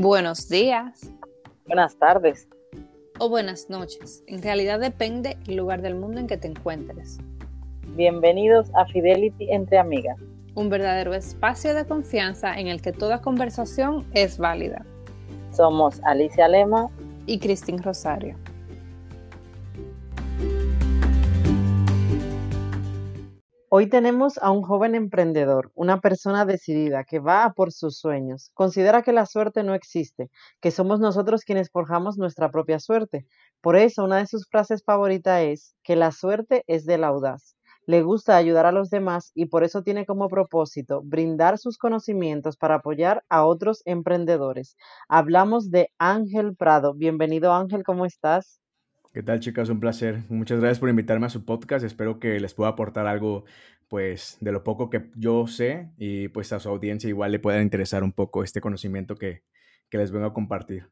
Buenos días. Buenas tardes. O buenas noches. En realidad depende el lugar del mundo en que te encuentres. Bienvenidos a Fidelity entre amigas. Un verdadero espacio de confianza en el que toda conversación es válida. Somos Alicia Lema y Cristín Rosario. Hoy tenemos a un joven emprendedor, una persona decidida que va por sus sueños. Considera que la suerte no existe, que somos nosotros quienes forjamos nuestra propia suerte. Por eso, una de sus frases favoritas es que la suerte es del audaz. Le gusta ayudar a los demás y por eso tiene como propósito brindar sus conocimientos para apoyar a otros emprendedores. Hablamos de Ángel Prado. Bienvenido Ángel, ¿cómo estás? ¿Qué tal, chicas? Un placer. Muchas gracias por invitarme a su podcast. Espero que les pueda aportar algo, pues, de lo poco que yo sé y pues a su audiencia igual le pueda interesar un poco este conocimiento que, les vengo a compartir.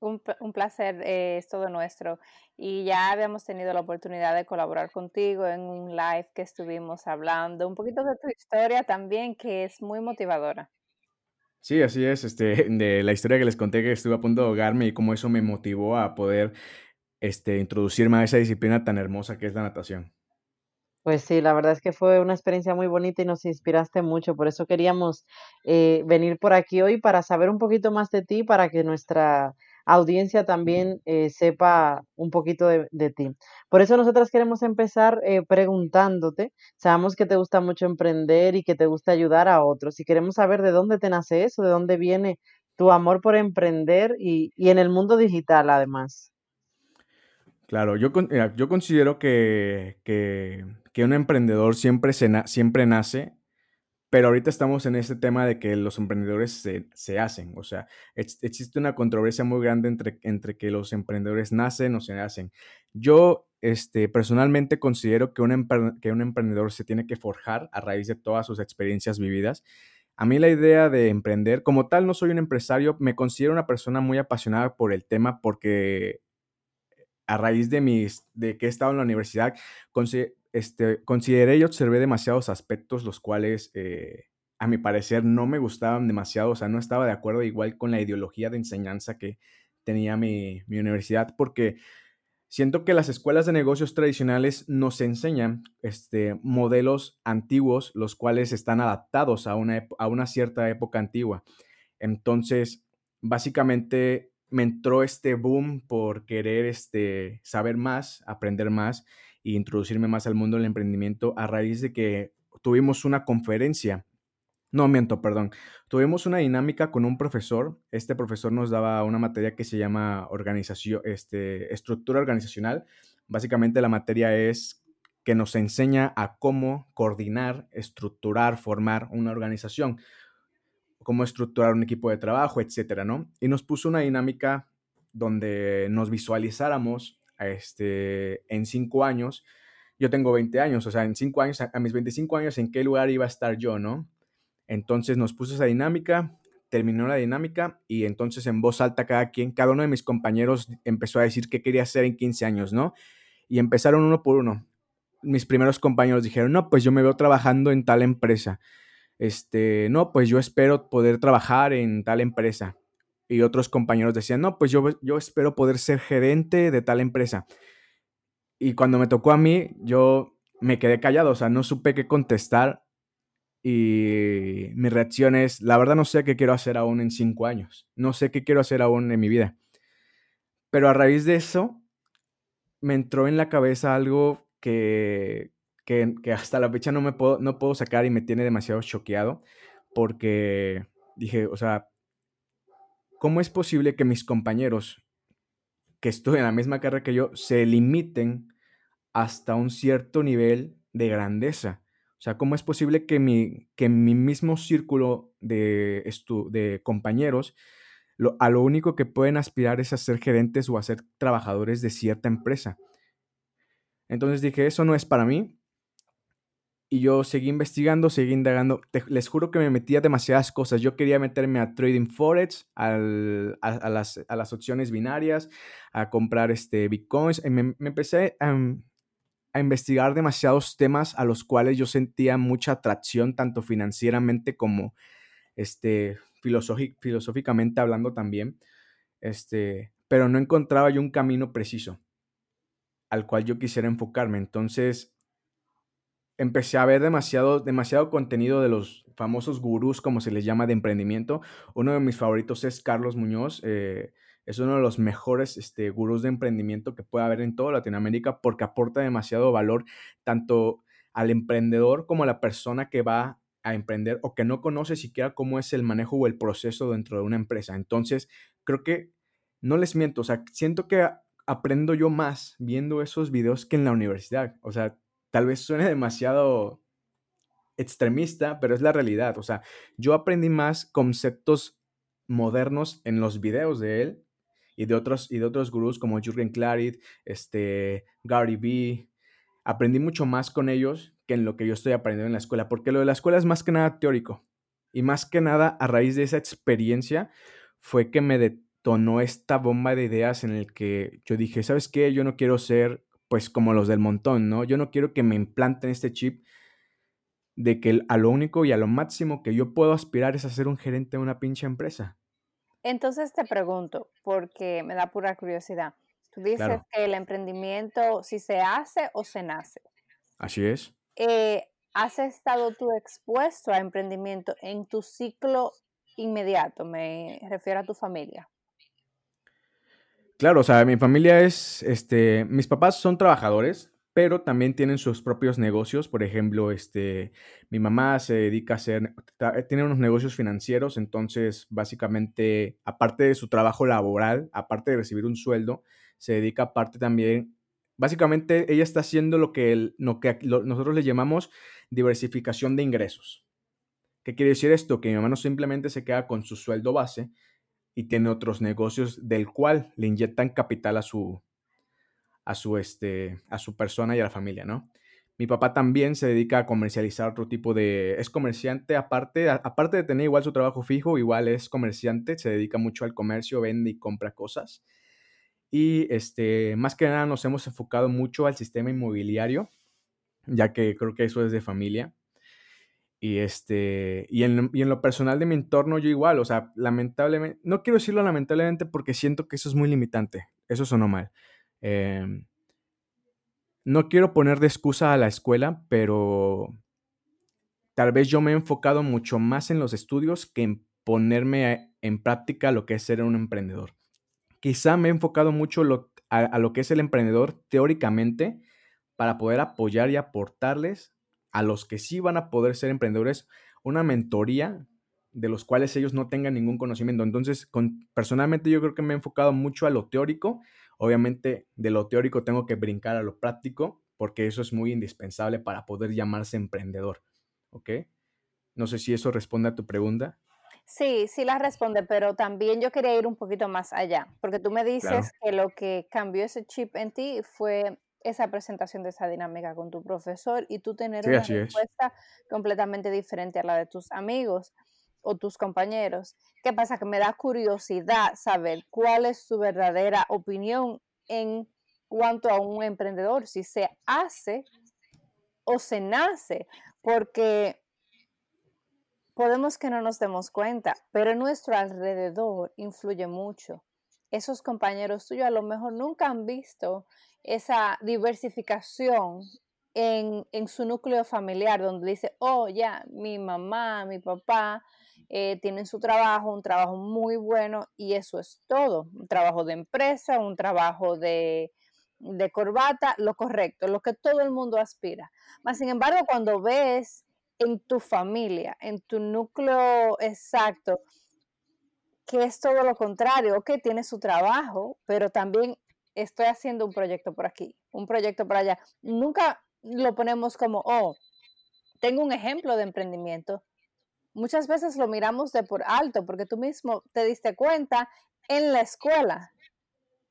Un, placer eh, es todo nuestro. Y ya habíamos tenido la oportunidad de colaborar contigo en un live que estuvimos hablando un poquito de tu historia también, que es muy motivadora. Sí, así es. Este, de la historia que les conté que estuve a punto de ahogarme y cómo eso me motivó a poder este, introducirme a esa disciplina tan hermosa que es la natación. Pues sí, la verdad es que fue una experiencia muy bonita y nos inspiraste mucho. Por eso queríamos eh, venir por aquí hoy para saber un poquito más de ti, para que nuestra audiencia también eh, sepa un poquito de, ti. Por eso nosotras queremos empezar eh, preguntándote. Sabemos que te gusta mucho emprender y que te gusta ayudar a otros. Y queremos saber de dónde te nace eso, de dónde viene tu amor por emprender y, y en el mundo digital además. Claro, yo, yo considero que, un emprendedor siempre, se siempre nace, pero ahorita estamos en este tema de que los emprendedores se, hacen. O sea, existe una controversia muy grande entre, entre que los emprendedores nacen o se hacen. Yo este, personalmente considero que un, que un emprendedor se tiene que forjar a raíz de todas sus experiencias vividas. A mí la idea de emprender, como tal, no soy un empresario, me considero una persona muy apasionada por el tema porque a raíz de, mis, de que he estado en la universidad, este, consideré y observé demasiados aspectos los cuales, eh, a mi parecer, no me gustaban demasiado, o sea, no estaba de acuerdo igual con la ideología de enseñanza que tenía mi, universidad, porque siento que las escuelas de negocios tradicionales nos enseñan este, modelos antiguos, los cuales están adaptados a una, a una cierta época antigua. Entonces, básicamente me entró este boom por querer este, saber más, aprender más e introducirme más al mundo del emprendimiento a raíz de que tuvimos una conferencia. No, miento, perdón. Tuvimos una dinámica con un profesor. Este profesor nos daba una materia que se llama organización, este, estructura organizacional. Básicamente la materia es que nos enseña a cómo coordinar, estructurar, formar una organización cómo estructurar un equipo de trabajo, etcétera, ¿no? Y nos puso una dinámica donde nos visualizáramos este, en cinco años. Yo tengo 20 años, o sea, en cinco años, a, mis 25 años, ¿en qué lugar iba a estar yo, no? Entonces nos puso esa dinámica, terminó la dinámica y entonces en voz alta cada quien, cada uno de mis compañeros empezó a decir qué quería hacer en 15 años, ¿no? Y empezaron uno por uno. Mis primeros compañeros dijeron, no, pues yo me veo trabajando en tal empresa este, no, pues yo espero poder trabajar en tal empresa. Y otros compañeros decían, no, pues yo, yo espero poder ser gerente de tal empresa. Y cuando me tocó a mí, yo me quedé callado, o sea, no supe qué contestar. Y mi reacción es, la verdad no sé qué quiero hacer aún en cinco años. No sé qué quiero hacer aún en mi vida. Pero a raíz de eso, me entró en la cabeza algo que, que, hasta la fecha no me puedo, no puedo sacar y me tiene demasiado choqueado porque dije, o sea, ¿cómo es posible que mis compañeros que estudian la misma carrera que yo se limiten hasta un cierto nivel de grandeza? O sea, ¿cómo es posible que mi, que mi mismo círculo de, de compañeros a lo único que pueden aspirar es a ser gerentes o a ser trabajadores de cierta empresa? Entonces dije, eso no es para mí, y yo seguí investigando, seguí indagando. les juro que me metía demasiadas cosas. Yo quería meterme a trading forex, a, las, opciones binarias, a comprar este, bitcoins. Y me, empecé a, investigar demasiados temas a los cuales yo sentía mucha atracción, tanto financieramente como este, filosóficamente hablando también, este, pero no encontraba yo un camino preciso al cual yo quisiera enfocarme. Entonces, empecé a ver demasiado, demasiado contenido de los famosos gurús, como se les llama, de emprendimiento. Uno de mis favoritos es Carlos Muñoz. Eh, es uno de los mejores este, gurús de emprendimiento que puede haber en toda Latinoamérica porque aporta demasiado valor tanto al emprendedor como a la persona que va a emprender o que no conoce siquiera cómo es el manejo o el proceso dentro de una empresa. Entonces, creo que no les miento, o sea, siento que aprendo yo más viendo esos videos que en la universidad. O sea, tal vez suene demasiado extremista, pero es la realidad. O sea, yo aprendí más conceptos modernos en los videos de él y de otros, y de otros gurús como Jürgen Klarit, este, Gary Vee. Aprendí mucho más con ellos que en lo que yo estoy aprendiendo en la escuela, porque lo de la escuela es más que nada teórico. Y más que nada, a raíz de esa experiencia, fue que me detonó esta bomba de ideas en el que yo dije, ¿sabes qué? Yo no quiero ser pues como los del montón, ¿no? Yo no quiero que me implanten este chip de que a lo único y a lo máximo que yo puedo aspirar es a ser un gerente de una pinche empresa. Entonces te pregunto, porque me da pura curiosidad. Tú dices que el emprendimiento si se hace o se nace. Así es. Eh, ¿Has estado tú expuesto a emprendimiento en tu ciclo inmediato? Me refiero a tu familia. Claro, o sea, mi familia es, este, mis papás son trabajadores, pero también tienen sus propios negocios. Por ejemplo, este, mi mamá se dedica a hacer, tiene unos negocios financieros, entonces básicamente, aparte de su trabajo laboral, aparte de recibir un sueldo, se dedica aparte también, básicamente ella está haciendo lo que, lo que nosotros le llamamos diversificación de ingresos. ¿Qué quiere decir esto? Que mi mamá no simplemente se queda con su sueldo base, y tiene otros negocios del cual le inyectan capital a su, a su, este, a su persona y a la familia, ¿no? Mi papá también se dedica a comercializar otro tipo de... Es comerciante aparte, aparte de tener igual su trabajo fijo, igual es comerciante, se dedica mucho al comercio, vende y compra cosas. Y este, más que nada nos hemos enfocado mucho al sistema inmobiliario, ya que creo que eso es de familia. Y, este, y en, y, en, lo personal de mi entorno, yo igual, o sea, lamentablemente, no quiero decirlo lamentablemente porque siento que eso es muy limitante, eso sonó mal. Em, no quiero poner de excusa a la escuela, pero tal vez yo me he enfocado mucho más en los estudios que en ponerme en práctica lo que es ser un emprendedor. Quizá me he enfocado mucho a lo que es el emprendedor teóricamente para poder apoyar y aportarles a los que sí van a poder ser emprendedores una mentoría de los cuales ellos no tengan ningún conocimiento. Entonces, con, personalmente yo creo que me he enfocado mucho a lo teórico. Obviamente, de lo teórico tengo que brincar a lo práctico, porque eso es muy indispensable para poder llamarse emprendedor. ¿Ok? No sé si eso responde a tu pregunta. Sí, sí la responde, pero también yo quería ir un poquito más allá, porque tú me dices que lo que cambió ese chip en ti fue esa presentación de esa dinámica con tu profesor y tú tener una respuesta completamente diferente a la de tus amigos o tus compañeros. ¿Qué pasa? Que me da curiosidad saber cuál es su verdadera opinión en cuanto a un emprendedor, si se hace o se nace, porque podemos que no nos demos cuenta, pero nuestro alrededor influye mucho. Esos compañeros tuyos a lo mejor nunca han visto esa diversificación en, su núcleo familiar, donde dice, oh, ya, mi mamá, mi papá eh, tienen su trabajo, un trabajo muy bueno y eso es todo, un trabajo de empresa, un trabajo de, de corbata, lo correcto, lo que todo el mundo aspira. Mas, sin embargo, cuando ves en tu familia, en tu núcleo exacto, que es todo lo contrario, que tiene su trabajo, pero también estoy haciendo un proyecto por aquí, un proyecto por allá. Nunca lo ponemos como, oh, tengo un ejemplo de emprendimiento. Muchas veces lo miramos de por alto porque tú mismo te diste cuenta en la escuela.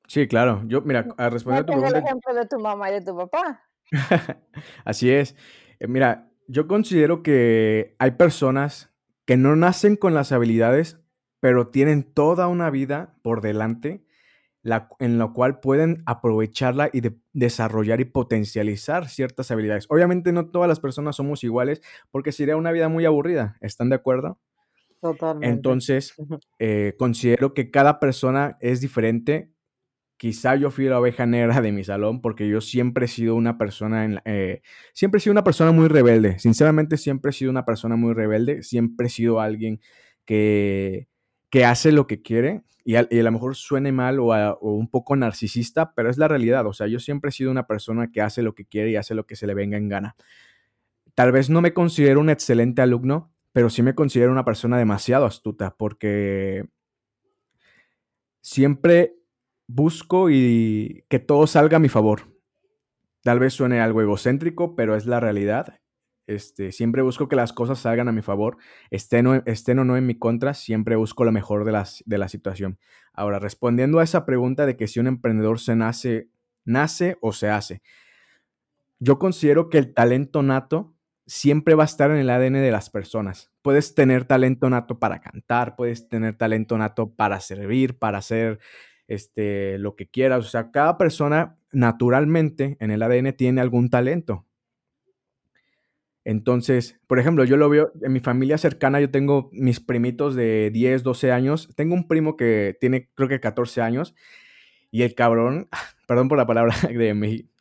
Sí, claro. Yo, mira, a responder a tu pregunta. el ejemplo de tu mamá y de tu papá. Así es. Eh, mira, yo considero que hay personas que no nacen con las habilidades, pero tienen toda una vida por delante en la cual pueden aprovecharla y desarrollar y potencializar ciertas habilidades. Obviamente no todas las personas somos iguales porque sería una vida muy aburrida, ¿están de acuerdo? Totalmente. Entonces, eh, considero que cada persona es diferente. Quizá yo fui la oveja negra de mi salón porque yo siempre he sido una persona, en eh, siempre he sido una persona muy rebelde. Sinceramente, siempre he sido una persona muy rebelde. Siempre he sido alguien que, que hace lo que quiere y a, lo mejor suene mal o, o, un poco narcisista, pero es la realidad. O sea, yo siempre he sido una persona que hace lo que quiere y hace lo que se le venga en gana. Tal vez no me considero un excelente alumno, pero sí me considero una persona demasiado astuta porque siempre busco y que todo salga a mi favor. Tal vez suene algo egocéntrico, pero es la realidad. Este, siempre busco que las cosas salgan a mi favor, estén o, estén o no en mi contra, siempre busco lo mejor de, las, de la situación. Ahora, respondiendo a esa pregunta de que si un emprendedor se nace, nace o se hace, yo considero que el talento nato siempre va a estar en el ADN de las personas. Puedes tener talento nato para cantar, puedes tener talento nato para servir, para hacer este, lo que quieras. O sea, cada persona naturalmente en el ADN tiene algún talento. Entonces, por ejemplo, yo lo veo en mi familia cercana, yo tengo mis primitos de 10, 12 años. Tengo un primo que tiene creo que 14 años y el cabrón, perdón por la palabra de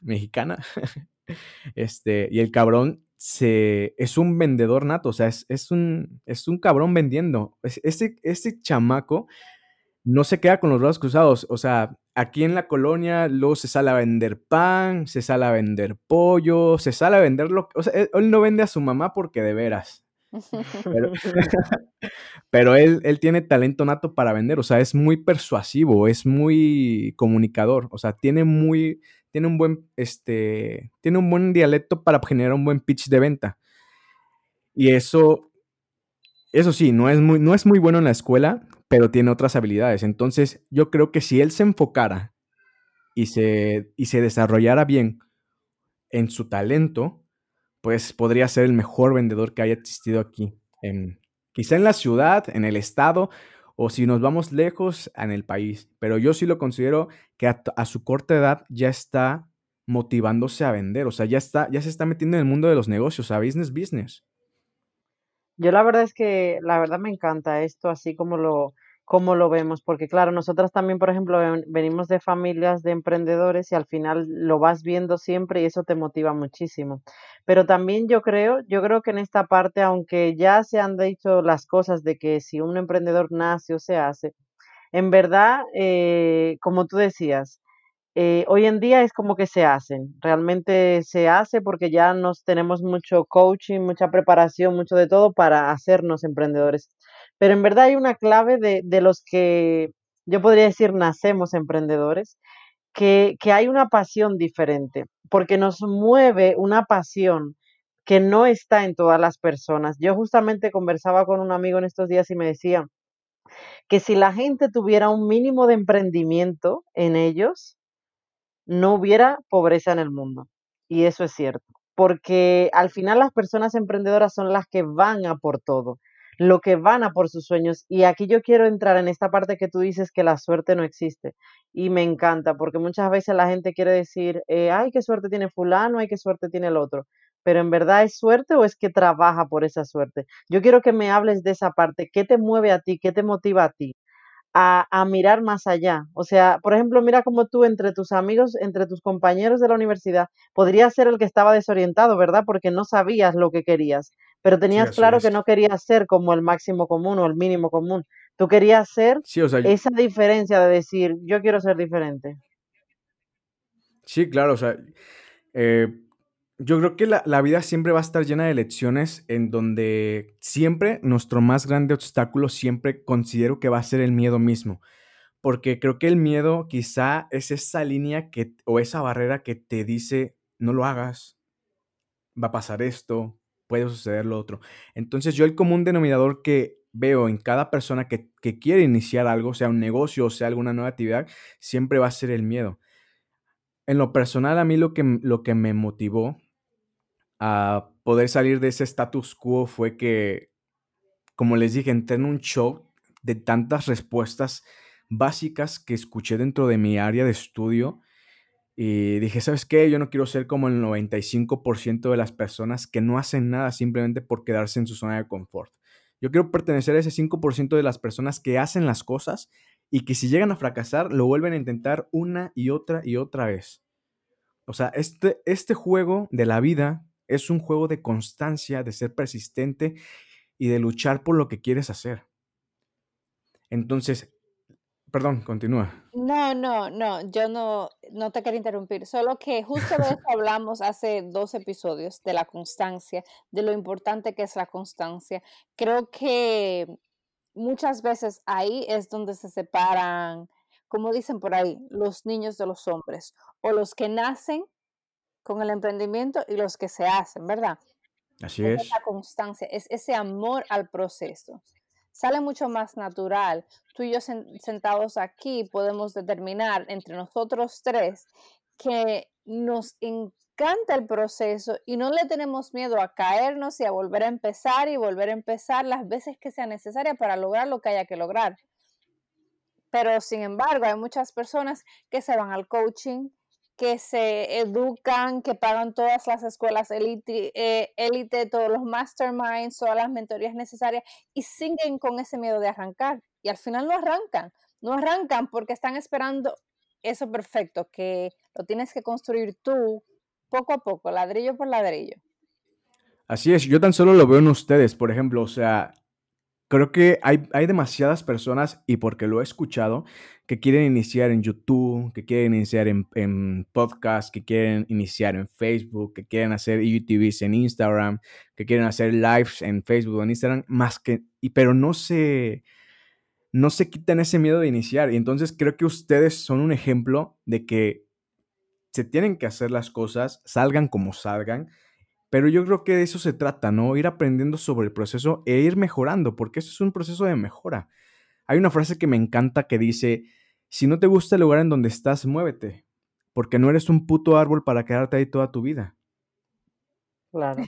mexicana, este, y el cabrón se, es un vendedor nato, o sea, es, es, un, es un cabrón vendiendo. Este, este chamaco no se queda con los brazos cruzados, o sea, aquí en la colonia luego se sale a vender pan, se sale a vender pollo, se sale a vender lo o sea, él, no vende a su mamá porque de veras. Pero, pero él, él, tiene talento nato para vender, o sea, es muy persuasivo, es muy comunicador, o sea, tiene muy, tiene un buen, este, tiene un buen dialecto para generar un buen pitch de venta. Y eso, eso sí, no es muy, no es muy bueno en la escuela, pero tiene otras habilidades. Entonces, yo creo que si él se enfocara y se, y se desarrollara bien en su talento, pues podría ser el mejor vendedor que haya existido aquí, en, quizá en la ciudad, en el estado, o si nos vamos lejos en el país. Pero yo sí lo considero que a, su corta edad ya está motivándose a vender, o sea, ya está, ya se está metiendo en el mundo de los negocios, a business business. Yo la verdad es que la verdad me encanta esto así como lo como lo vemos, porque claro, nosotras también, por ejemplo, venimos de familias de emprendedores y al final lo vas viendo siempre y eso te motiva muchísimo. Pero también yo creo, yo creo que en esta parte, aunque ya se han dicho las cosas de que si un emprendedor nace o se hace, en verdad, eh, como tú decías, eh, hoy en día es como que se hacen, realmente se hace porque ya nos tenemos mucho coaching, mucha preparación, mucho de todo para hacernos emprendedores. Pero en verdad hay una clave de, de los que yo podría decir nacemos emprendedores, que, que hay una pasión diferente, porque nos mueve una pasión que no está en todas las personas. Yo justamente conversaba con un amigo en estos días y me decía que si la gente tuviera un mínimo de emprendimiento en ellos, no hubiera pobreza en el mundo. Y eso es cierto, porque al final las personas emprendedoras son las que van a por todo lo que van a por sus sueños. Y aquí yo quiero entrar en esta parte que tú dices que la suerte no existe. Y me encanta, porque muchas veces la gente quiere decir, eh, ay, qué suerte tiene fulano, ay, qué suerte tiene el otro. Pero en verdad es suerte o es que trabaja por esa suerte. Yo quiero que me hables de esa parte. ¿Qué te mueve a ti? ¿Qué te motiva a ti? a, mirar más allá. O sea, por ejemplo, mira como tú entre tus amigos, entre tus compañeros de la universidad, podrías ser el que estaba desorientado, ¿verdad? Porque no sabías lo que querías, pero tenías claro que no querías ser como el máximo común o el mínimo común. Tú querías ser esa diferencia de decir, yo quiero ser diferente. Sí, claro, o sea, eh, yo creo que la, vida siempre va a estar llena de lecciones en donde siempre nuestro más grande obstáculo siempre considero que va a ser el miedo mismo. Porque creo que el miedo quizá es esa línea que, o esa barrera que te dice, no lo hagas, va a pasar esto, puede suceder lo otro. Entonces yo el común denominador que veo en cada persona que, que quiere iniciar algo, sea un negocio o sea alguna nueva actividad, siempre va a ser el miedo. En lo personal, a mí lo que, lo que me motivó a poder salir de ese status quo fue que, como les dije, entré en un show de tantas respuestas básicas que escuché dentro de mi área de estudio y dije, ¿sabes qué? Yo no quiero ser como el 95% de las personas que no hacen nada simplemente por quedarse en su zona de confort. Yo quiero pertenecer a ese 5% de las personas que hacen las cosas y que si llegan a fracasar, lo vuelven a intentar una y otra y otra vez. O sea, este, este juego de la vida es un juego de constancia, de ser persistente y de luchar por lo que quieres hacer. Entonces, perdón, continúa. No, no, no, yo no, no te quiero interrumpir, solo que justo de eso hablamos hace dos episodios, de la constancia, de lo importante que es la constancia. Creo que muchas veces ahí es donde se separan, como dicen por ahí, los niños de los hombres, o los que nacen con el emprendimiento y los que se hacen, ¿verdad? Así es. la constancia, es ese amor al proceso. Sale mucho más natural. Tú y yo sentados aquí podemos determinar entre nosotros tres que nos encanta el proceso y no le tenemos miedo a caernos y a volver a empezar y volver a empezar las veces que sea necesaria para lograr lo que haya que lograr. Pero sin embargo, hay muchas personas que se van al coaching, que se educan, que pagan todas las escuelas élite, eh, todos los masterminds, todas las mentorías necesarias y siguen con ese miedo de arrancar. Y al final no arrancan, no arrancan porque están esperando eso perfecto, que lo tienes que construir tú poco a poco, ladrillo por ladrillo. Así es, yo tan solo lo veo en ustedes, por ejemplo, o sea, creo que hay, hay demasiadas personas, y porque lo he escuchado, que quieren iniciar en YouTube, que quieren iniciar en, en podcast, que quieren iniciar en Facebook, que quieren hacer UTVs en Instagram, que quieren hacer lives en Facebook o en Instagram, más que, pero no se, no se quitan ese miedo de iniciar. Y entonces creo que ustedes son un ejemplo de que se tienen que hacer las cosas, salgan como salgan, pero yo creo que de eso se trata, ¿no? Ir aprendiendo sobre el proceso e ir mejorando, porque eso es un proceso de mejora. Hay una frase que me encanta que dice, si no te gusta el lugar en donde estás, muévete, porque no eres un puto árbol para quedarte ahí toda tu vida. Claro,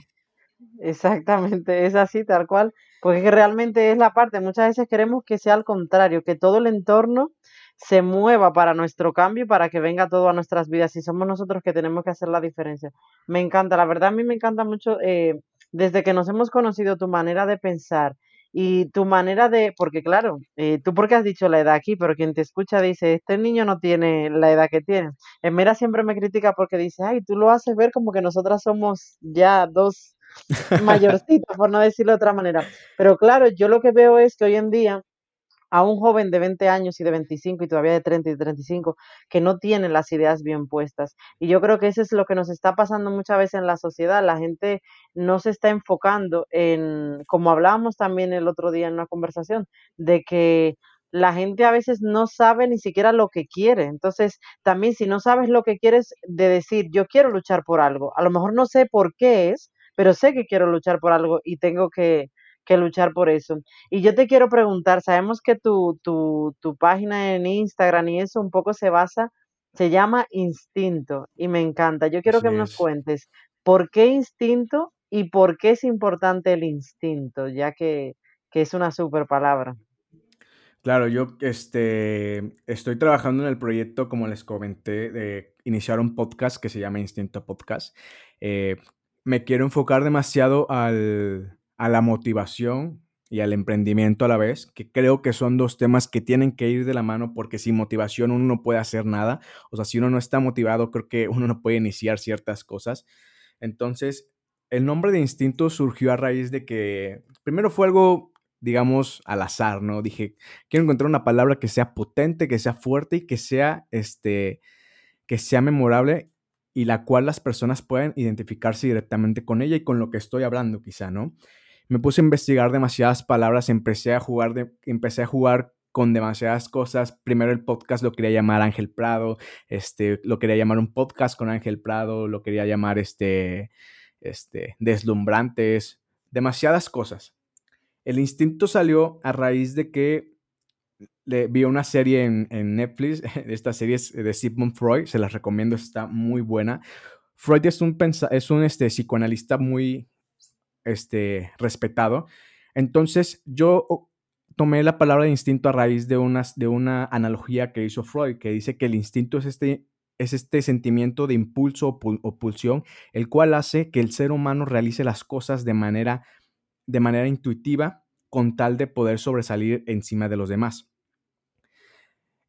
exactamente, es así, tal cual, porque realmente es la parte, muchas veces queremos que sea al contrario, que todo el entorno se mueva para nuestro cambio y para que venga todo a nuestras vidas y somos nosotros que tenemos que hacer la diferencia. Me encanta, la verdad a mí me encanta mucho eh, desde que nos hemos conocido tu manera de pensar y tu manera de, porque claro, eh, tú porque has dicho la edad aquí, pero quien te escucha dice, este niño no tiene la edad que tiene. En Mera siempre me critica porque dice, ay, tú lo haces ver como que nosotras somos ya dos mayorcitos, por no decirlo de otra manera. Pero claro, yo lo que veo es que hoy en día a un joven de 20 años y de 25 y todavía de 30 y 35 que no tiene las ideas bien puestas. Y yo creo que eso es lo que nos está pasando muchas veces en la sociedad. La gente no se está enfocando en, como hablábamos también el otro día en una conversación, de que la gente a veces no sabe ni siquiera lo que quiere. Entonces, también si no sabes lo que quieres, de decir, yo quiero luchar por algo, a lo mejor no sé por qué es, pero sé que quiero luchar por algo y tengo que, que luchar por eso. Y yo te quiero preguntar, sabemos que tu, tu, tu página en Instagram y eso un poco se basa, se llama Instinto y me encanta. Yo quiero que nos cuentes por qué instinto y por qué es importante el instinto, ya que, que es una super palabra. Claro, yo este, estoy trabajando en el proyecto, como les comenté, de iniciar un podcast que se llama Instinto Podcast. Eh, me quiero enfocar demasiado al, a la motivación y al emprendimiento a la vez, que creo que son dos temas que tienen que ir de la mano porque sin motivación uno no puede hacer nada. O sea, si uno no está motivado, creo que uno no puede iniciar ciertas cosas. Entonces, el nombre de Instinto surgió a raíz de que primero fue algo, digamos, al azar, ¿no? Dije, quiero encontrar una palabra que sea potente, que sea fuerte y que sea, este, que sea memorable y la cual las personas pueden identificarse directamente con ella y con lo que estoy hablando, quizá, ¿no? Me puse a investigar demasiadas palabras, empecé a jugar, empecé a jugar con demasiadas cosas. Primero el podcast lo quería llamar Ángel Prado, este, lo quería llamar un podcast con Ángel Prado, lo quería llamar este, este, Deslumbrantes, demasiadas cosas. El instinto salió a raíz de que le, vi una serie en, en Netflix, esta serie es de Sigmund Freud, se las recomiendo, está muy buena. Freud es un, es un este, psicoanalista muy, este, respetado. Entonces yo tomé la palabra de instinto a raíz de, unas, de una analogía que hizo Freud, que dice que el instinto es este, es este sentimiento de impulso o, pulsión, el cual hace que el ser humano realice las cosas de manera, de manera intuitiva con tal de poder sobresalir encima de los demás.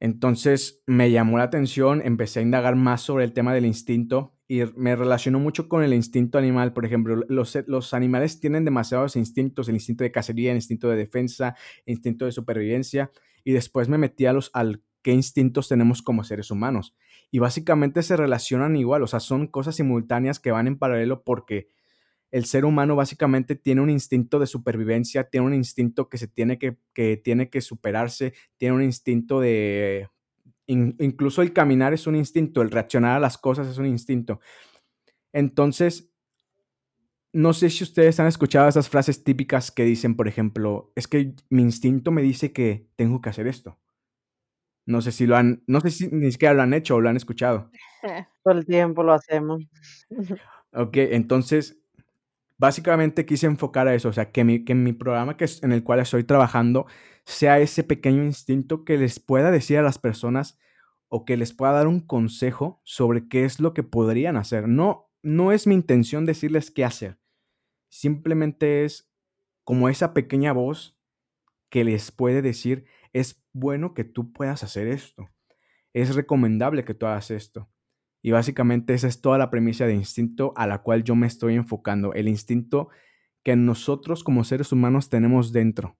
Entonces me llamó la atención, empecé a indagar más sobre el tema del instinto y me relacionó mucho con el instinto animal. Por ejemplo, los, animales tienen demasiados instintos, el instinto de cacería, el instinto de defensa, el instinto de supervivencia. Y después me metí a los, al qué instintos tenemos como seres humanos. Y básicamente se relacionan igual, o sea, son cosas simultáneas que van en paralelo porque el ser humano básicamente tiene un instinto de supervivencia, tiene un instinto que se tiene que, que tiene que superarse, tiene un instinto de... incluso el caminar es un instinto, el reaccionar a las cosas es un instinto. Entonces, no sé si ustedes han escuchado esas frases típicas que dicen, por ejemplo, es que mi instinto me dice que tengo que hacer esto. No sé si lo han, no sé si ni siquiera lo han hecho o lo han escuchado. Todo el tiempo lo hacemos. Ok, entonces básicamente quise enfocar a eso, o sea, que mi, que mi programa que en el cual estoy trabajando sea ese pequeño instinto que les pueda decir a las personas o que les pueda dar un consejo sobre qué es lo que podrían hacer. No, no es mi intención decirles qué hacer, simplemente es como esa pequeña voz que les puede decir, es bueno que tú puedas hacer esto, es recomendable que tú hagas esto. Y básicamente esa es toda la premisa de instinto a la cual yo me estoy enfocando, el instinto que nosotros como seres humanos tenemos dentro.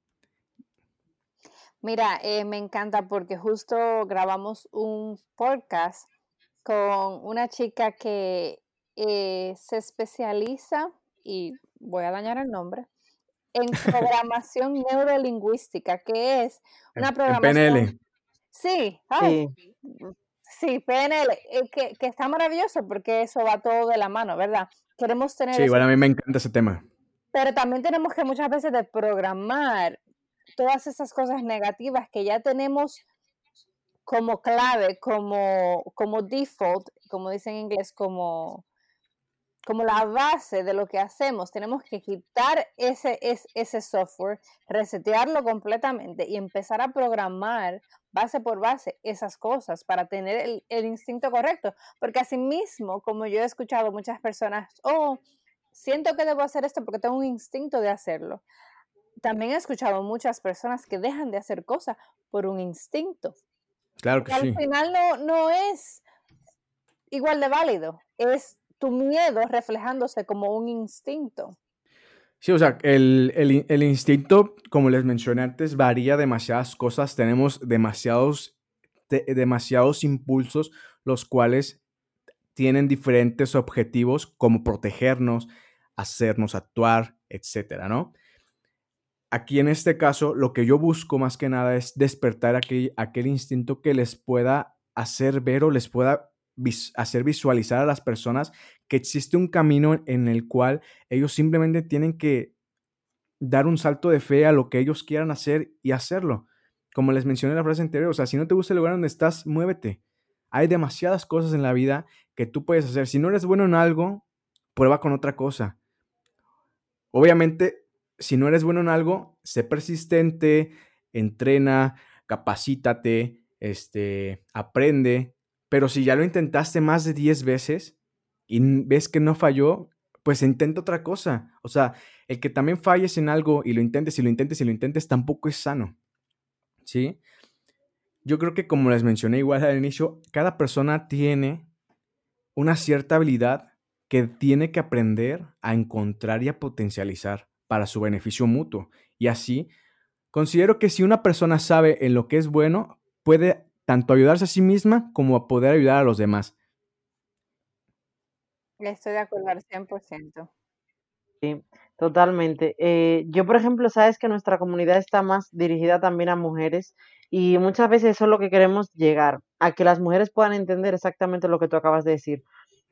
Mira, eh, me encanta porque justo grabamos un podcast con una chica que eh, se especializa, y voy a dañar el nombre, en programación neurolingüística, que es una programación... PNL. Sí, ay, sí. Sí, PNL, eh, que, que, está maravilloso porque eso va todo de la mano, ¿verdad? Queremos tener... Sí, igual a mí me encanta ese tema. Pero también tenemos que muchas veces de programar todas esas cosas negativas que ya tenemos como clave, como, como default, como dicen en inglés, como, como la base de lo que hacemos. Tenemos que quitar ese, ese, ese software, resetearlo completamente y empezar a programar base por base esas cosas para tener el, instinto correcto. Porque asimismo, como yo he escuchado muchas personas, oh, siento que debo hacer esto porque tengo un instinto de hacerlo. También he escuchado muchas personas que dejan de hacer cosas por un instinto. Claro que sí. Al final no, no es igual de válido, es miedo reflejándose como un instinto. Sí, o sea, el, el, instinto, como les mencioné antes, varía demasiadas cosas. Tenemos demasiados, demasiados impulsos, los cuales tienen diferentes objetivos, como protegernos, hacernos actuar, etcétera, ¿no? Aquí en este caso, lo que yo busco más que nada es despertar aquel, aquel instinto que les pueda hacer ver o les pueda hacer visualizar a las personas que existe un camino en el cual ellos simplemente tienen que dar un salto de fe a lo que ellos quieran hacer y hacerlo. Como les mencioné en la frase anterior, o sea, si no te gusta el lugar donde estás, muévete. Hay demasiadas cosas en la vida que tú puedes hacer. Si no eres bueno en algo, prueba con otra cosa. Obviamente, si no eres bueno en algo, sé persistente, entrena, capacítate, este, aprende, pero si ya lo intentaste más de 10 veces y ves que no falló, pues intenta otra cosa. O sea, el que también falles en algo y lo intentes y lo intentes y lo intentes tampoco es sano. ¿Sí? Yo creo que como les mencioné igual al inicio, cada persona tiene una cierta habilidad que tiene que aprender a encontrar y a potencializar para su beneficio mutuo. Y así, considero que si una persona sabe en lo que es bueno, puede tanto ayudarse a sí misma como a poder ayudar a los demás. Estoy de acuerdo al 100%. Sí, totalmente. Eh, yo, por ejemplo, sabes que nuestra comunidad está más dirigida también a mujeres y muchas veces eso es lo que queremos llegar, a que las mujeres puedan entender exactamente lo que tú acabas de decir.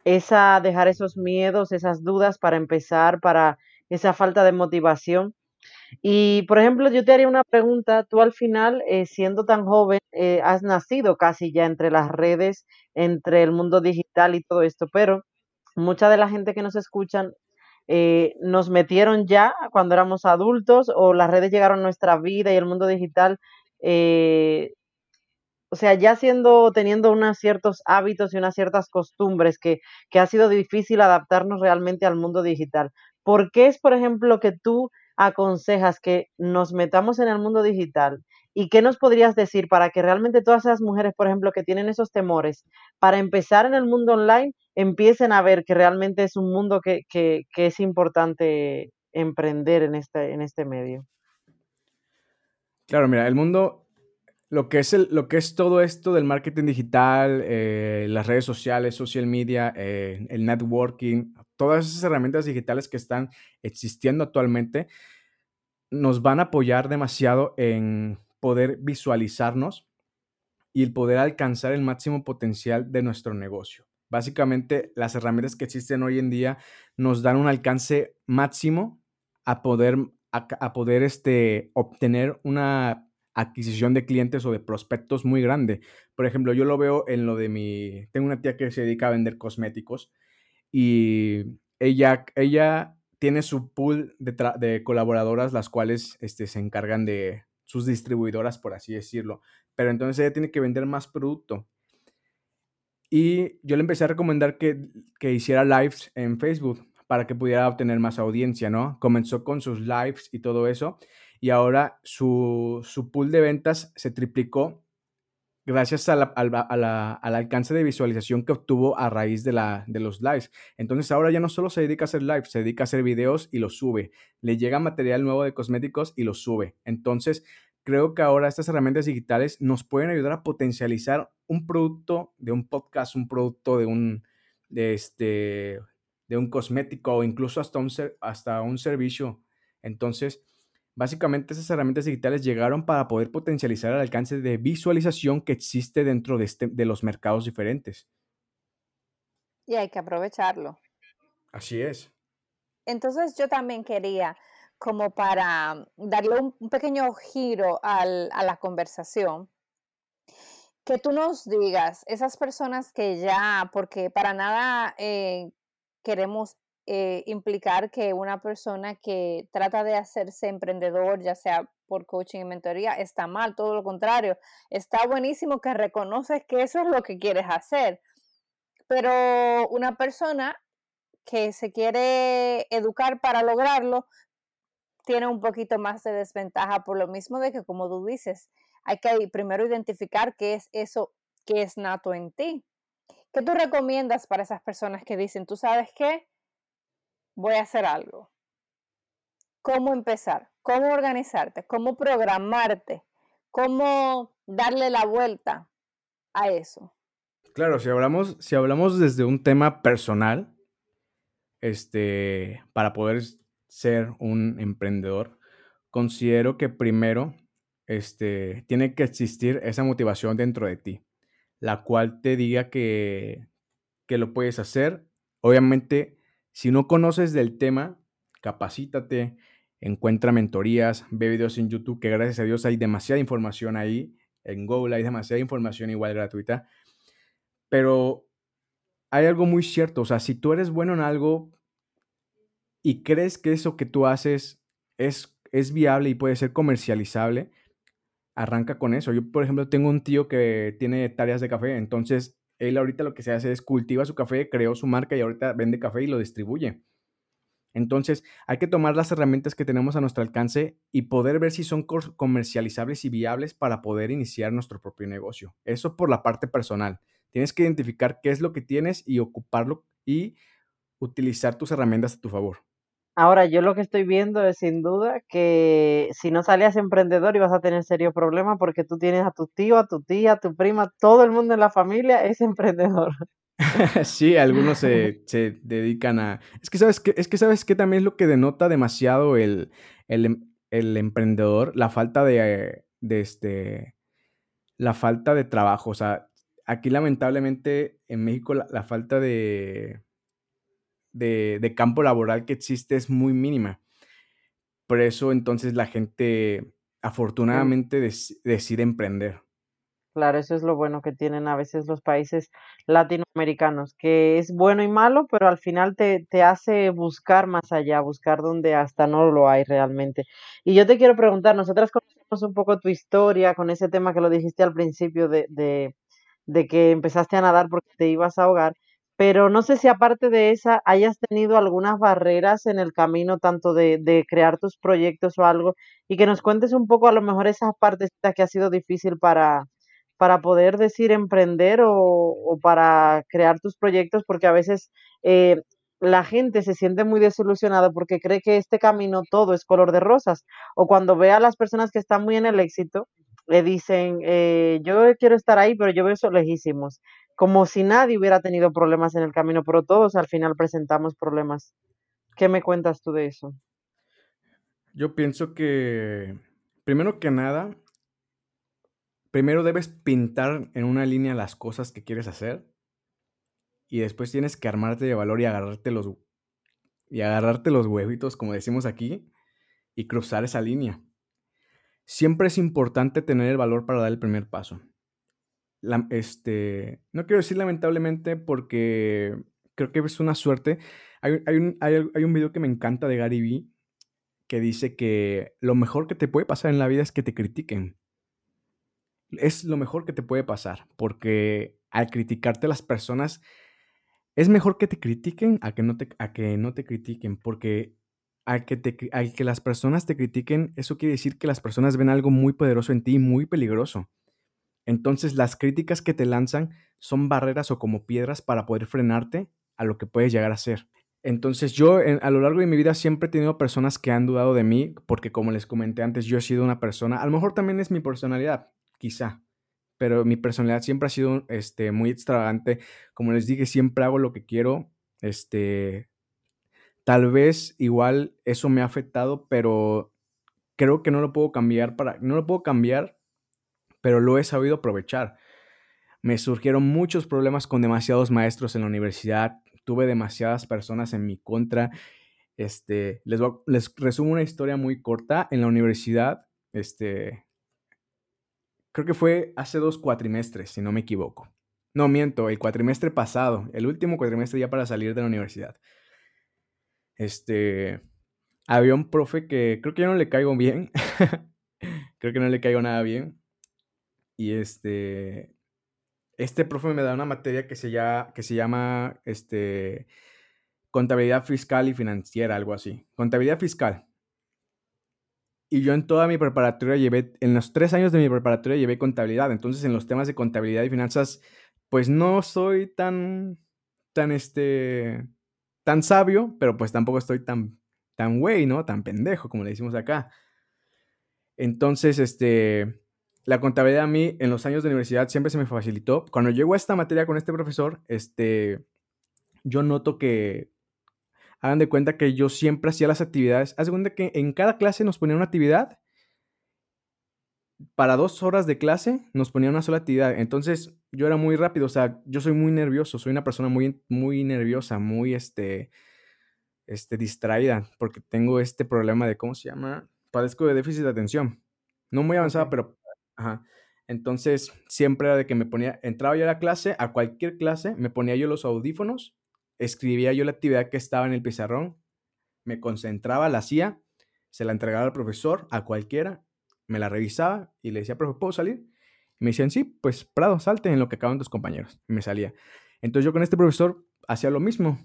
Esa, dejar esos miedos, esas dudas para empezar, para esa falta de motivación y, por ejemplo, yo te haría una pregunta, tú al final, eh, siendo tan joven, eh, has nacido casi ya entre las redes, entre el mundo digital y todo esto, pero mucha de la gente que nos escuchan eh, nos metieron ya cuando éramos adultos o las redes llegaron a nuestra vida y el mundo digital, o sea, ya siendo, teniendo unos ciertos hábitos y unas ciertas costumbres que, que ha sido difícil adaptarnos realmente al mundo digital. ¿Por qué es, por ejemplo, que tú aconsejas que nos metamos en el mundo digital? ¿Y qué nos podrías decir para que realmente todas esas mujeres, por ejemplo, que tienen esos temores, para empezar en el mundo online, empiecen a ver que realmente es un mundo que, que, es importante emprender en este, en este medio? Claro, mira, el mundo, lo que es, el, lo que es todo esto del marketing digital, eh, las redes sociales, social media, eh, el networking, todas esas herramientas digitales que están existiendo actualmente, nos van a apoyar demasiado en poder visualizarnos y el poder alcanzar el máximo potencial de nuestro negocio. Básicamente, las herramientas que existen hoy en día nos dan un alcance máximo a poder, a, poder este, obtener una adquisición de clientes o de prospectos muy grande. Por ejemplo, yo lo veo en lo de mi, tengo una tía que se dedica a vender cosméticos y ella, ella tiene su pool de, de colaboradoras, las cuales este, se encargan de sus distribuidoras, por así decirlo. Pero entonces ella tiene que vender más producto. Y yo le empecé a recomendar que, que hiciera lives en Facebook para que pudiera obtener más audiencia, ¿no? Comenzó con sus lives y todo eso, y ahora su, su pool de ventas se triplicó gracias al alcance de visualización que obtuvo a raíz de, la, de los lives. Entonces ahora ya no solo se dedica a hacer lives, se dedica a hacer videos y los sube. Le llega material nuevo de cosméticos y los sube. Entonces creo que ahora estas herramientas digitales nos pueden ayudar a potencializar un producto de un podcast, un producto de un, de este, de un cosmético o incluso hasta un, hasta un servicio. Entonces, básicamente esas herramientas digitales llegaron para poder potencializar el alcance de visualización que existe dentro de, este, de los mercados diferentes. Y hay que aprovecharlo. Así es. Entonces yo también quería, como para darle un, pequeño giro a la conversación, que tú nos digas, esas personas que ya, porque para nada eh, queremos eh, implicar que una persona que trata de hacerse emprendedor, ya sea por coaching y mentoría, está mal, todo lo contrario. Está buenísimo que reconoces que eso es lo que quieres hacer. Pero una persona que se quiere educar para lograrlo, tiene un poquito más de desventaja por lo mismo de que, como tú dices, hay que primero identificar qué es eso que es nato en ti. ¿Qué tú recomiendas para esas personas que dicen, tú sabes qué, voy a hacer algo? ¿Cómo empezar? ¿Cómo organizarte? ¿Cómo programarte? ¿Cómo darle la vuelta a eso? Claro, si hablamos, si hablamos desde un tema personal, este, para poder ser un emprendedor, considero que primero este, tiene que existir esa motivación dentro de ti la cual te diga que, que lo puedes hacer. Obviamente, si no conoces del tema, capacítate, encuentra mentorías, ve videos en YouTube, que gracias a Dios hay demasiada información ahí. En Google hay demasiada información igual gratuita. Pero hay algo muy cierto, o sea, si tú eres bueno en algo y crees que eso que tú haces es, es viable y puede ser comercializable, arranca con eso. Yo, por ejemplo, tengo un tío que tiene tareas de café, entonces él ahorita lo que se hace es cultiva su café, creó su marca y ahorita vende café y lo distribuye. Entonces, hay que tomar las herramientas que tenemos a nuestro alcance y poder ver si son comercializables y viables para poder iniciar nuestro propio negocio. Eso por la parte personal. Tienes que identificar qué es lo que tienes y ocuparlo y utilizar tus herramientas a tu favor. Ahora, yo lo que estoy viendo es sin duda que si no salías emprendedor ibas a tener serios problemas porque tú tienes a tu tío, a tu tía, a tu prima, todo el mundo en la familia es emprendedor. sí, algunos se, se, dedican a... Es que sabes que, es que sabes que también es lo que denota demasiado el, el, em, el emprendedor, la falta de, de este, la falta de trabajo. O sea, aquí lamentablemente en México la falta de de, campo laboral que existe es muy mínima. Por eso entonces la gente afortunadamente decide emprender. Claro, eso es lo bueno que tienen a veces los países latinoamericanos, que es bueno y malo, pero al final te, te, hace buscar más allá, buscar donde hasta no lo hay realmente. Y yo te quiero preguntar, nosotras conocemos un poco tu historia con ese tema que lo dijiste al principio de, de, de que empezaste a nadar porque te ibas a ahogar, pero no sé si aparte de esa hayas tenido algunas barreras en el camino, tanto de, crear tus proyectos o algo, y que nos cuentes un poco a lo mejor esas partes que ha sido difícil para, para poder decir emprender o, o para crear tus proyectos, porque a veces eh, la gente se siente muy desilusionada porque cree que este camino todo es color de rosas, o cuando ve a las personas que están muy en el éxito, le dicen, eh, yo quiero estar ahí, pero yo veo eso lejísimos como si nadie hubiera tenido problemas en el camino, pero todos al final presentamos problemas. ¿Qué me cuentas tú de eso? Yo pienso que, primero que nada, primero debes pintar en una línea las cosas que quieres hacer y después tienes que armarte de valor y agarrarte los y agarrarte los huevitos, como decimos aquí, y cruzar esa línea. Siempre es importante tener el valor para dar el primer paso este, no quiero decir lamentablemente porque creo que es una suerte. Hay, un, hay, un video que me encanta de Gary Vee que dice que lo mejor que te puede pasar en la vida es que te critiquen. Es lo mejor que te puede pasar, porque al criticarte las personas, es mejor que te critiquen a que no te, a que no te critiquen, porque al que, te, al que las personas te critiquen, eso quiere decir que las personas ven algo muy poderoso en ti, muy peligroso. Entonces las críticas que te lanzan son barreras o como piedras para poder frenarte a lo que puedes llegar a ser. Entonces yo a lo largo de mi vida siempre he tenido personas que han dudado de mí porque como les comenté antes, yo he sido una persona, a lo mejor también es mi personalidad, quizá, pero mi personalidad siempre ha sido este, muy extravagante. Como les dije, siempre hago lo que quiero. Este, tal vez igual eso me ha afectado, pero creo que no lo puedo cambiar para, no lo puedo cambiar pero lo he sabido aprovechar. Me surgieron muchos problemas con demasiados maestros en la universidad, tuve demasiadas personas en mi contra. Este, les, les resumo una historia muy corta. En la universidad, este, creo que fue hace dos cuatrimestres, si no me equivoco. No miento, el cuatrimestre pasado, el último cuatrimestre ya para salir de la universidad. Este, había un profe que creo que yo no le caigo bien. creo que no le caigo nada bien. Y este, este profe me da una materia que se llama, que se llama este, contabilidad fiscal y financiera, algo así. Contabilidad fiscal. Y yo en toda mi preparatoria llevé, en los tres años de mi preparatoria llevé contabilidad. Entonces en los temas de contabilidad y finanzas, pues no soy tan, tan este, tan sabio, pero pues tampoco estoy tan, tan güey, ¿no? Tan pendejo, como le decimos acá. Entonces, este, la contabilidad a mí en los años de universidad siempre se me facilitó. Cuando llego a esta materia con este profesor, este, yo noto que, hagan de cuenta que yo siempre hacía las actividades. Haz de cuenta que en cada clase nos ponía una actividad. Para dos horas de clase nos ponía una sola actividad. Entonces yo era muy rápido. O sea, yo soy muy nervioso. Soy una persona muy, muy nerviosa, muy este, este, distraída. Porque tengo este problema de, ¿cómo se llama? Padezco de déficit de atención. No muy avanzada, pero Entonces, siempre era de que me ponía, entraba yo a la clase, a cualquier clase, me ponía yo los audífonos, escribía yo la actividad que estaba en el pizarrón, me concentraba, la hacía, se la entregaba al profesor, a cualquiera, me la revisaba y le decía, profe, ¿puedo salir? Y me decían, sí, pues Prado, salte en lo que acaban tus compañeros. Y me salía. Entonces yo con este profesor hacía lo mismo.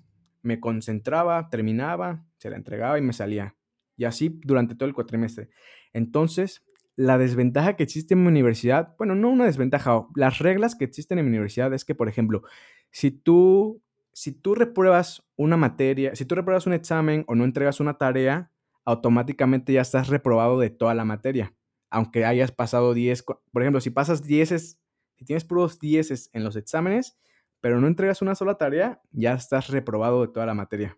Me concentraba, terminaba, se la entregaba y me salía. Y así durante todo el cuatrimestre. Entonces, la desventaja que existe en mi universidad, bueno, no una desventaja, las reglas que existen en mi universidad es que, por ejemplo, si tú, si tú repruebas una materia, si tú repruebas un examen o no entregas una tarea, automáticamente ya estás reprobado de toda la materia. Aunque hayas pasado 10, por ejemplo, si pasas 10, si tienes puros 10 en los exámenes, pero no entregas una sola tarea, ya estás reprobado de toda la materia.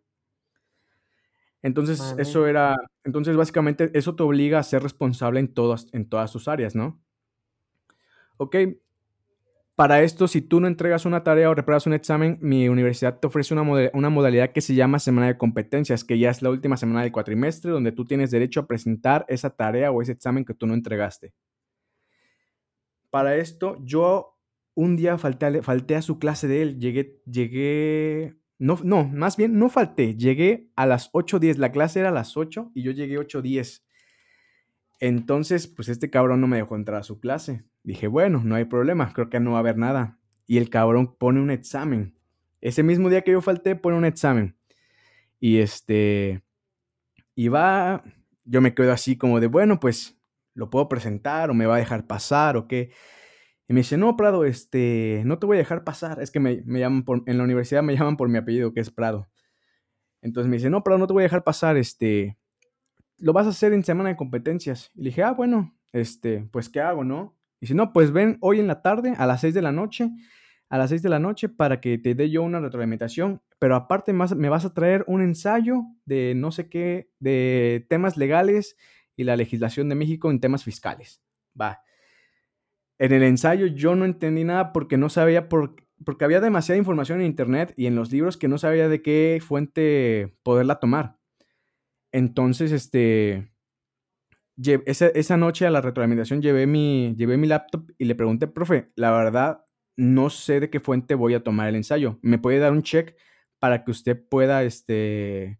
Entonces, eso era, entonces básicamente eso te obliga a ser responsable en todas, en todas tus áreas, ¿no? Ok, para esto, si tú no entregas una tarea o reparas un examen, mi universidad te ofrece una, una, modalidad que se llama semana de competencias, que ya es la última semana del cuatrimestre, donde tú tienes derecho a presentar esa tarea o ese examen que tú no entregaste. Para esto, yo un día falté, falté a su clase de él, llegué, llegué no, no, más bien no falté. Llegué a las 8.10. La clase era a las 8 y yo llegué 8.10. Entonces, pues este cabrón no me dejó entrar a su clase. Dije, bueno, no hay problema, creo que no va a haber nada. Y el cabrón pone un examen. Ese mismo día que yo falté, pone un examen. Y este, y va, yo me quedo así como de, bueno, pues lo puedo presentar o me va a dejar pasar o qué. Y me dice, no, Prado, este, no te voy a dejar pasar. Es que me, me llaman por, en la universidad me llaman por mi apellido, que es Prado. Entonces me dice, no, Prado, no te voy a dejar pasar, este, lo vas a hacer en semana de competencias. Y le dije, ah, bueno, este, pues, ¿qué hago, no? Y dice, no, pues ven hoy en la tarde a las 6 de la noche, a las 6 de la noche para que te dé yo una retroalimentación, pero aparte me vas a traer un ensayo de no sé qué, de temas legales y la legislación de México en temas fiscales. Va. En el ensayo yo no entendí nada porque no sabía, por, porque había demasiada información en internet y en los libros que no sabía de qué fuente poderla tomar. Entonces, este, esa, esa, noche a la retroalimentación llevé mi, llevé mi laptop y le pregunté, profe, la verdad, no sé de qué fuente voy a tomar el ensayo. ¿Me puede dar un check para que usted pueda, este,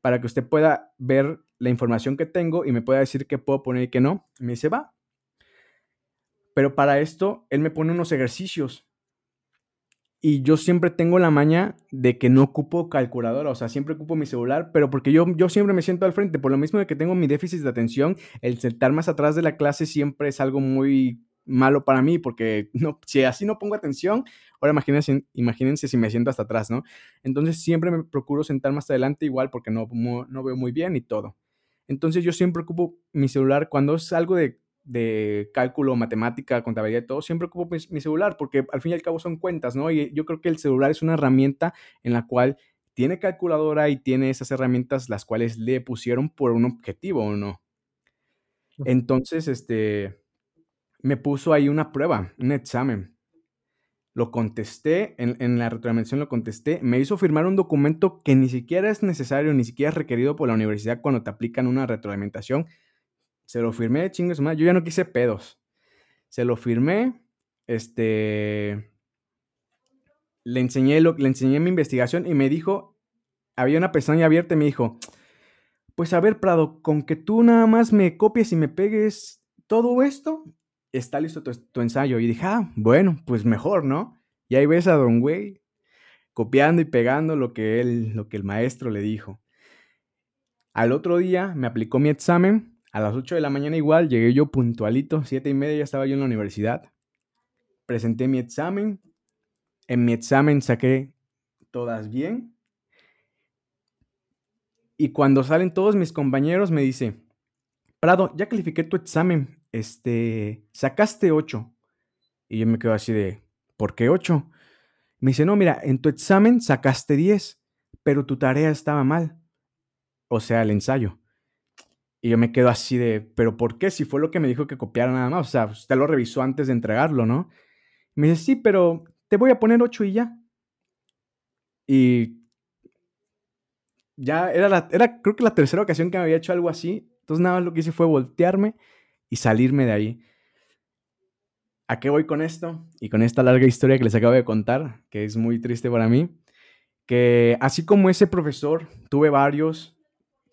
para que usted pueda ver la información que tengo y me pueda decir qué puedo poner y qué no? me dice, va. Pero para esto, él me pone unos ejercicios. Y yo siempre tengo la maña de que no ocupo calculadora, o sea, siempre ocupo mi celular, pero porque yo, yo siempre me siento al frente, por lo mismo de que tengo mi déficit de atención, el sentar más atrás de la clase siempre es algo muy malo para mí, porque no, si así no pongo atención, ahora imagínense, imagínense si me siento hasta atrás, ¿no? Entonces siempre me procuro sentar más adelante igual porque no, no veo muy bien y todo. Entonces yo siempre ocupo mi celular cuando es algo de, de cálculo, matemática, contabilidad y todo, siempre ocupo mi, mi, celular porque al fin y al cabo son cuentas, ¿no? Y yo creo que el celular es una herramienta en la cual tiene calculadora y tiene esas herramientas las cuales le pusieron por un objetivo o no. Entonces, este, me puso ahí una prueba, un examen. Lo contesté, en, la retroalimentación lo contesté, me hizo firmar un documento que ni siquiera es necesario, ni siquiera es requerido por la universidad cuando te aplican una retroalimentación. Se lo firmé, chingues más, yo ya no quise pedos. Se lo firmé, este, le enseñé, lo, le enseñé mi investigación y me dijo, había una pestaña abierta y me dijo, pues a ver, Prado, con que tú nada más me copies y me pegues todo esto, está listo tu, ensayo. Y dije, ah, bueno, pues mejor, ¿no? Y ahí ves a Don Güey copiando y pegando lo que, él, lo que el maestro le dijo. Al otro día me aplicó mi examen. A las 8 de la mañana igual, llegué yo puntualito, siete y media ya estaba yo en la universidad. Presenté mi examen. En mi examen saqué todas bien. Y cuando salen todos mis compañeros me dice, Prado, ya califiqué tu examen este, sacaste 8. Y yo me quedo así de, ¿por qué 8? Me dice, no, mira, en tu examen sacaste 10, pero tu tarea estaba mal. O sea, el ensayo. Y yo me quedo así de, ¿pero por qué? Si fue lo que me dijo que copiara nada más. O sea, usted lo revisó antes de entregarlo, ¿no? me dice, sí, pero te voy a poner 8 y ya. Y ya era, la, era creo que la tercera ocasión que me había hecho algo así. Entonces nada más lo que hice fue voltearme y salirme de ahí. ¿A qué voy con esto? Y con esta larga historia que les acabo de contar, que es muy triste para mí, que así como ese profesor, tuve varios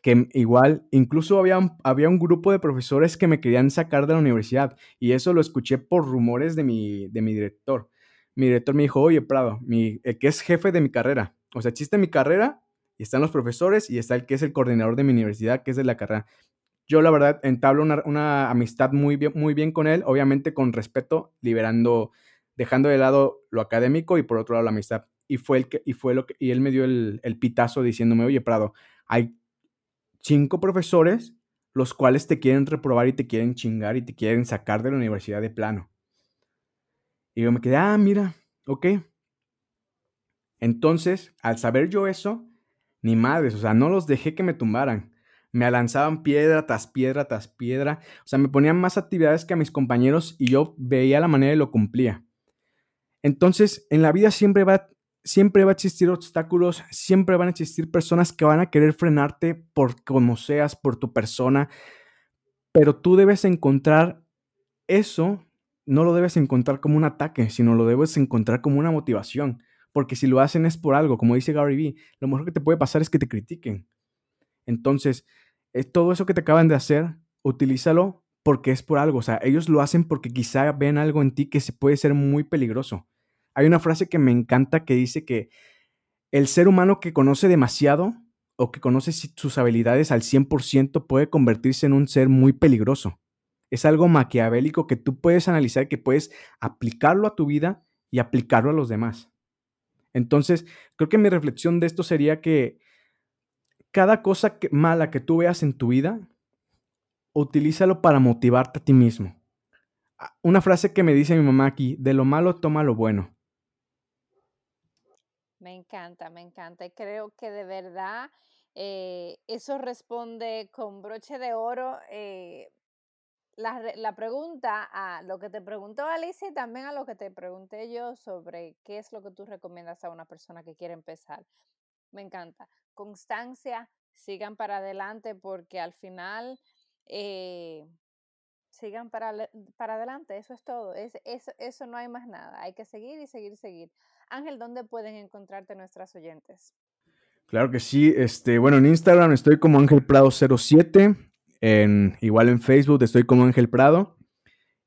que igual, incluso había, había un grupo de profesores que me querían sacar de la universidad y eso lo escuché por rumores de mi, de mi director. Mi director me dijo, oye, Prado, mi, el que es jefe de mi carrera, o sea, existe mi carrera y están los profesores y está el que es el coordinador de mi universidad, que es de la carrera yo la verdad entablo una, amistad muy bien, muy bien con él, obviamente con respeto, liberando, dejando de lado lo académico y por otro lado la amistad. Y fue, el que, y fue lo que, y él me dio el, el pitazo diciéndome, oye, Prado, hay cinco profesores los cuales te quieren reprobar y te quieren chingar y te quieren sacar de la universidad de plano. Y yo me quedé, ah, mira, ok. Entonces, al saber yo eso, ni madres, o sea, no los dejé que me tumbaran me lanzaban piedra tras piedra tras piedra, o sea, me ponían más actividades que a mis compañeros y yo veía la manera y lo cumplía. Entonces, en la vida siempre va, siempre va a existir obstáculos, siempre van a existir personas que van a querer frenarte por como seas, por tu persona, pero tú debes encontrar eso, no lo debes encontrar como un ataque, sino lo debes encontrar como una motivación, porque si lo hacen es por algo, como dice Gary Vee, lo mejor que te puede pasar es que te critiquen. Entonces, todo eso que te acaban de hacer, utilízalo porque es por algo. O sea, ellos lo hacen porque quizá ven algo en ti que se puede ser muy peligroso. Hay una frase que me encanta que dice que el ser humano que conoce demasiado o que conoce sus habilidades al 100% puede convertirse en un ser muy peligroso. Es algo maquiavélico que tú puedes analizar, que puedes aplicarlo a tu vida y aplicarlo a los demás. Entonces, creo que mi reflexión de esto sería que cada cosa mala que tú veas en tu vida, utilízalo para motivarte a ti mismo. Ah, una frase que me dice mi mamá aquí, de lo malo toma lo bueno. Encanta, me encanta. Creo que de verdad eh, eso responde con broche de oro eh, la, la, pregunta a lo que te preguntó Alicia y también a lo que te pregunté yo sobre qué es lo que tú recomiendas a una persona que quiere empezar. Me encanta. Constancia, sigan para adelante porque al final eh, sigan para, para adelante, eso es todo, es, eso, eso no hay más nada, hay que seguir y seguir, seguir. Ángel, ¿dónde pueden encontrarte nuestras oyentes? Claro que sí, este, bueno, en Instagram estoy como Ángel Prado 07, en, igual en Facebook estoy como Ángel Prado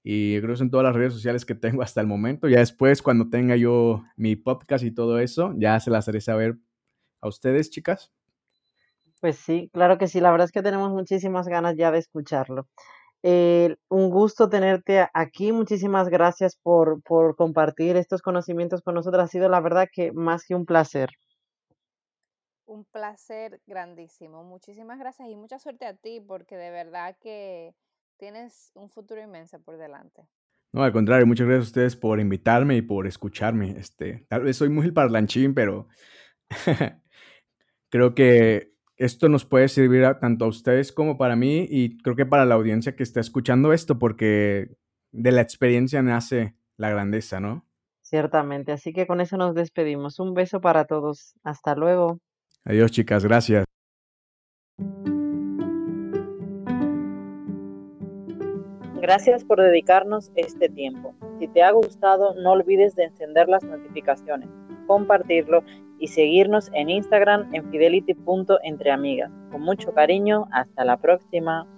y creo que son todas las redes sociales que tengo hasta el momento. Ya después, cuando tenga yo mi podcast y todo eso, ya se las haré saber a ustedes, chicas. Pues sí, claro que sí, la verdad es que tenemos muchísimas ganas ya de escucharlo. Eh, un gusto tenerte aquí, muchísimas gracias por, por compartir estos conocimientos con nosotros, ha sido la verdad que más que un placer. Un placer grandísimo, muchísimas gracias y mucha suerte a ti porque de verdad que tienes un futuro inmenso por delante. No, al contrario, muchas gracias a ustedes por invitarme y por escucharme. Este, tal vez soy muy parlanchín, pero creo que esto nos puede servir tanto a ustedes como para mí y creo que para la audiencia que está escuchando esto, porque de la experiencia nace la grandeza, ¿no? Ciertamente, así que con eso nos despedimos. Un beso para todos. Hasta luego. Adiós, chicas, gracias. Gracias por dedicarnos este tiempo. Si te ha gustado, no olvides de encender las notificaciones, compartirlo y seguirnos en Instagram en fidelity.entreamigas. Con mucho cariño, hasta la próxima.